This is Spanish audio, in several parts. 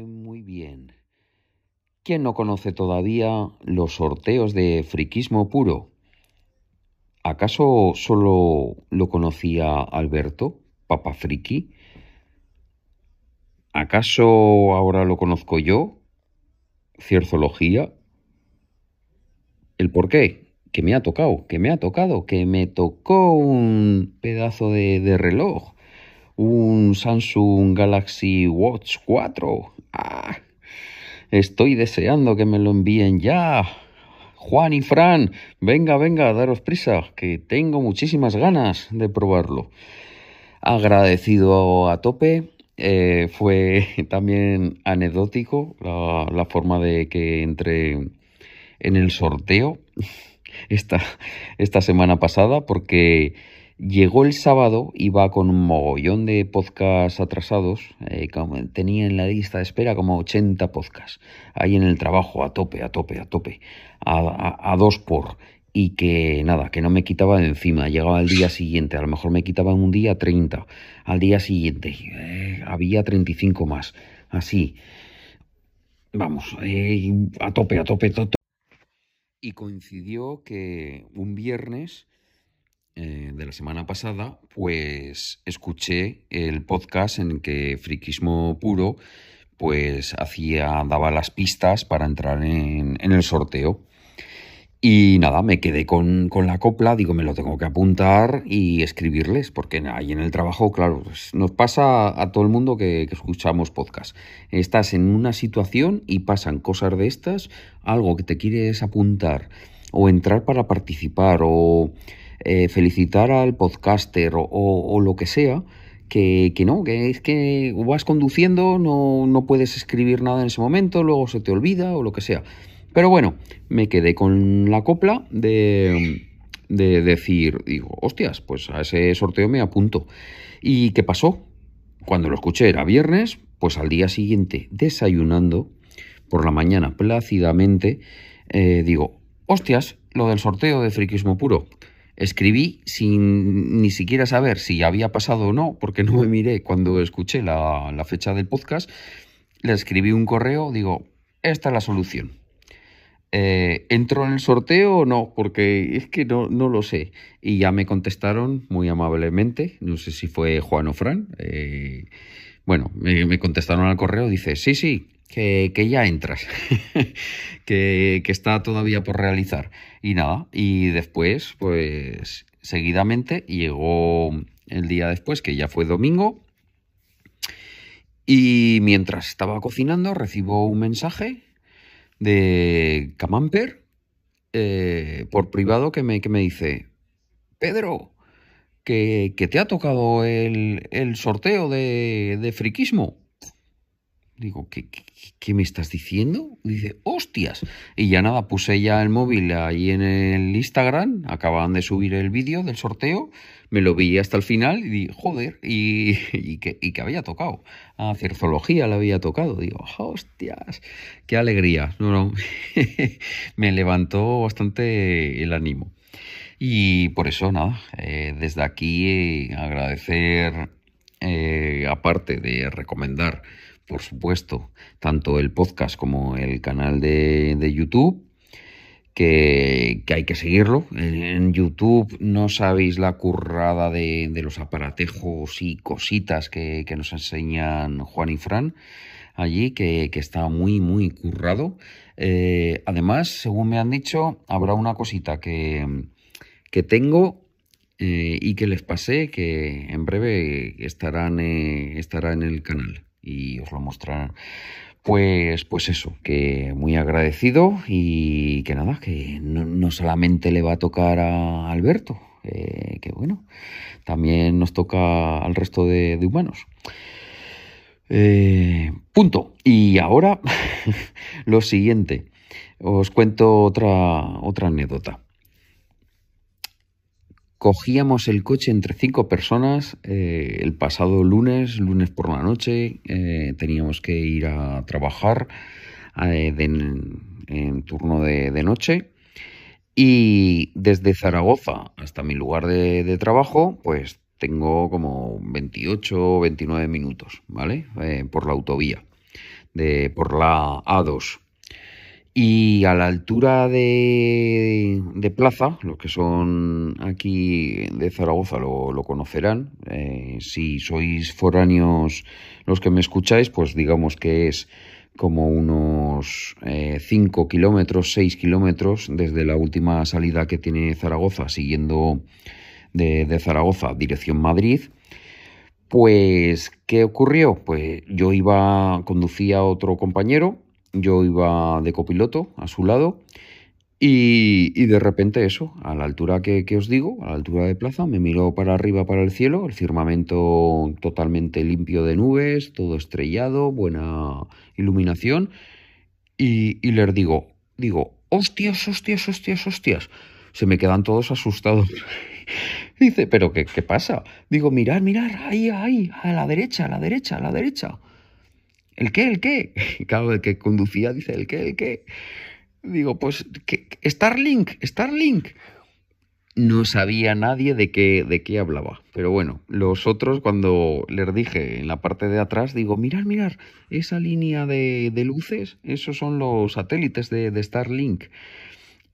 muy bien. ¿Quién no conoce todavía los sorteos de friquismo puro? ¿Acaso solo lo conocía Alberto, Papa Friki? ¿Acaso ahora lo conozco yo? Cierzología. ¿El por qué? Que me ha tocado, que me ha tocado, que me tocó un pedazo de, de reloj un Samsung Galaxy Watch 4. Ah, estoy deseando que me lo envíen ya. Juan y Fran, venga, venga, daros prisa, que tengo muchísimas ganas de probarlo. Agradecido a tope. Eh, fue también anecdótico la, forma de que entré en el sorteo esta, esta semana pasada porque Llegó el sábado, iba con un mogollón de podcasts atrasados, eh, tenía en la lista de espera como 80 podcasts, ahí en el trabajo, a tope, a tope, a tope, a, dos por, y que nada, que no me quitaba de encima, llegaba al día siguiente, a lo mejor me quitaba un día 30, al día siguiente eh, había 35 más, así, vamos, eh, a tope, a tope, a tope. Y coincidió que un viernes eh, de la semana pasada, pues escuché el podcast en que Friquismo Puro pues hacía, daba las pistas para entrar en, el sorteo. Y nada, me quedé con, la copla, digo, me lo tengo que apuntar y escribirles, porque ahí en el trabajo, claro, pues, nos pasa a todo el mundo que, que, escuchamos podcast. Estás en una situación y pasan cosas de estas, algo que te quieres apuntar o entrar para participar o eh, felicitar al podcaster o, lo que sea, que, no, que es que vas conduciendo, no, no puedes escribir nada en ese momento, luego se te olvida o lo que sea. Pero bueno, me quedé con la copla de, de decir, digo, hostias, pues a ese sorteo me apunto. ¿Y qué pasó? Cuando lo escuché era viernes, pues al día siguiente, desayunando, por la mañana plácidamente, eh, digo, hostias, lo del sorteo de friquismo puro. Escribí sin ni siquiera saber si había pasado o no, porque no me miré cuando escuché la, fecha del podcast. Le escribí un correo, digo, esta es la solución. Eh, ¿Entró en el sorteo o no? Porque es que no, no, lo sé. Y ya me contestaron muy amablemente, no sé si fue Juan o Fran. Eh, bueno, me, me, contestaron al correo, dice, sí, sí, que, ya entras, que, está todavía por realizar. Y nada, y después, pues seguidamente llegó el día después, que ya fue domingo, y mientras estaba cocinando recibo un mensaje de Camamper eh, por privado que me, que me dice, Pedro, que, te ha tocado el, sorteo de, de friquismo. Digo, ¿qué, ¿qué, me estás diciendo? Dice, hostias. Y ya nada, puse ya el móvil ahí en el Instagram, acababan de subir el vídeo del sorteo, me lo vi hasta el final y dije, joder, y, que, y que había tocado. A Cierzología le había tocado. Digo, hostias, qué alegría. Me levantó bastante el ánimo. Y por eso, nada, eh, desde aquí eh, agradecer, eh, aparte de recomendar por supuesto, tanto el podcast como el canal de, YouTube, que, hay que seguirlo. En YouTube no sabéis la currada de, los aparatejos y cositas que, nos enseñan Juan y Fran allí, que, está muy, muy currado. Eh, además, según me han dicho, habrá una cosita que, que tengo eh, y que les pasé, que en breve estarán, eh, estará en el canal y os lo mostrarán. Pues, pues eso, que muy agradecido y que nada, que no, solamente le va a tocar a Alberto, que bueno, también nos toca al resto de, humanos. Eh, punto. Y ahora lo siguiente, os cuento otra, otra anécdota cogíamos el coche entre cinco personas eh, el pasado lunes, lunes por la noche, eh, teníamos que ir a trabajar eh, en, turno de, noche y desde Zaragoza hasta mi lugar de, trabajo pues tengo como 28 o 29 minutos, ¿vale? por la autovía. de, por la A2. Y a la altura de, de, Plaza, los que son aquí de Zaragoza lo, conocerán. Eh, si sois foráneos los que me escucháis, pues digamos que es como unos 5 eh, kilómetros, 6 kilómetros desde la última salida que tiene Zaragoza, siguiendo de, de Zaragoza dirección Madrid. Pues, ¿qué ocurrió? Pues yo iba, conducía a otro compañero, yo iba de copiloto a su lado y, de repente eso, a la altura que, os digo, a la altura de plaza, me miró para arriba, para el cielo, el firmamento totalmente limpio de nubes, todo estrellado, buena iluminación, y, y les digo, digo, hostias, hostias, hostias, hostias. Se me quedan todos asustados. Dice, pero qué, qué pasa? Digo, mirar, mirar, ahí, ahí, a la derecha, a la derecha, a la derecha. ¿El qué? ¿El qué? Claro, el que conducía dice, ¿el qué? ¿El qué? Digo, pues, ¿qué? Starlink, Starlink. No sabía nadie de qué, de qué hablaba. Pero bueno, los otros, cuando les dije en la parte de atrás, digo, mirar, mirar, esa línea de, de luces, esos son los satélites de, de Starlink.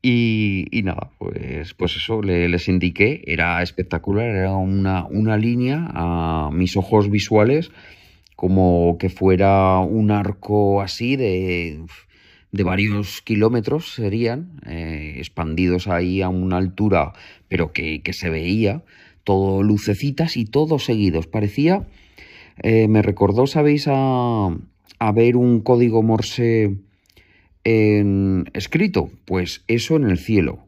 Y, y, nada, pues, pues eso les indiqué, era espectacular, era una, una línea a mis ojos visuales, como que fuera un arco así de de varios kilómetros serían, eh, expandidos ahí a una altura, pero que, se veía, todo lucecitas y todos seguidos. Parecía, eh, me recordó, ¿sabéis? A, a, ver un código Morse en, escrito, pues eso en el cielo.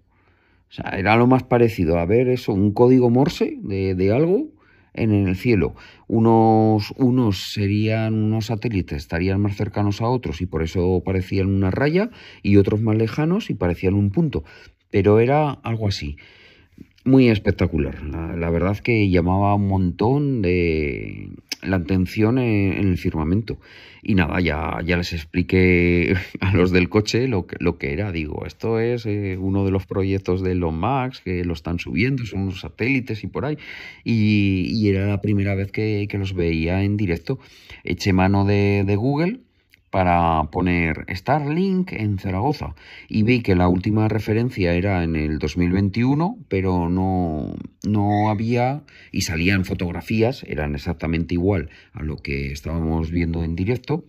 O sea, era lo más parecido a ver eso, un código Morse de, de algo en el cielo. Unos, unos serían unos satélites, estarían más cercanos a otros y por eso parecían una raya, y otros más lejanos y parecían un punto. Pero era algo así. Muy espectacular. La, verdad que llamaba un montón de, la atención en, el firmamento. Y nada, ya, ya les expliqué a los del coche lo que, lo que era. Digo, esto es eh, uno de los proyectos de Elon Max que lo están subiendo, son unos satélites y por ahí. Y, era la primera vez que, que, los veía en directo. Eché mano de Google para poner Starlink en Zaragoza y vi que la última referencia era en el 2021, pero no, no había y salían fotografías, eran exactamente igual a lo que estábamos viendo en directo,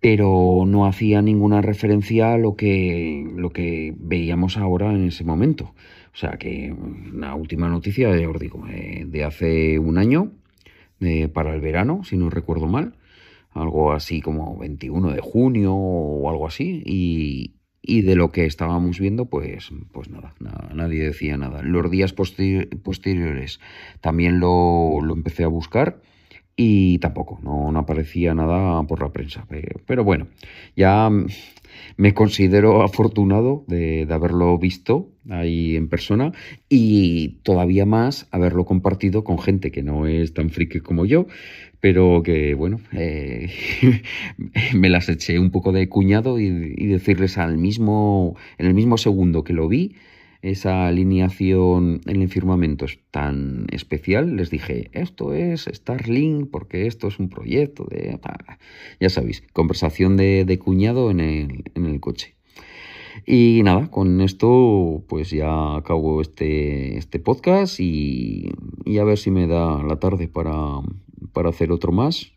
pero no hacía ninguna referencia a lo que, lo que veíamos ahora en ese momento. O sea que la última noticia, de eh, de hace un año, para el verano, si no recuerdo mal, algo así como 21 de junio o algo así, y, y de lo que estábamos viendo, pues, pues nada, nadie decía nada. Los días posteriores también lo, lo, empecé a buscar y tampoco, no, no, aparecía nada por la prensa. Pero bueno, ya me considero afortunado de, haberlo visto ahí en persona y todavía más haberlo compartido con gente que no es tan friki como yo, pero que bueno, eh, me las eché un poco de cuñado y, y, decirles al mismo, en el mismo segundo que lo vi, esa alineación en el firmamento es tan especial, les dije, esto es Starlink porque esto es un proyecto de... Ya sabéis, conversación de, de cuñado en el, en el coche. Y nada, con esto pues ya acabo este, este podcast y, a ver si me da la tarde para, para hacer otro más.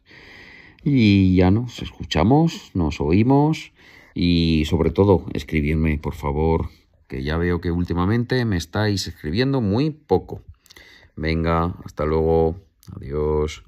Y ya nos escuchamos, nos oímos y sobre todo escribidme por favor ya veo que últimamente me estáis escribiendo muy poco. Venga, hasta luego. Adiós.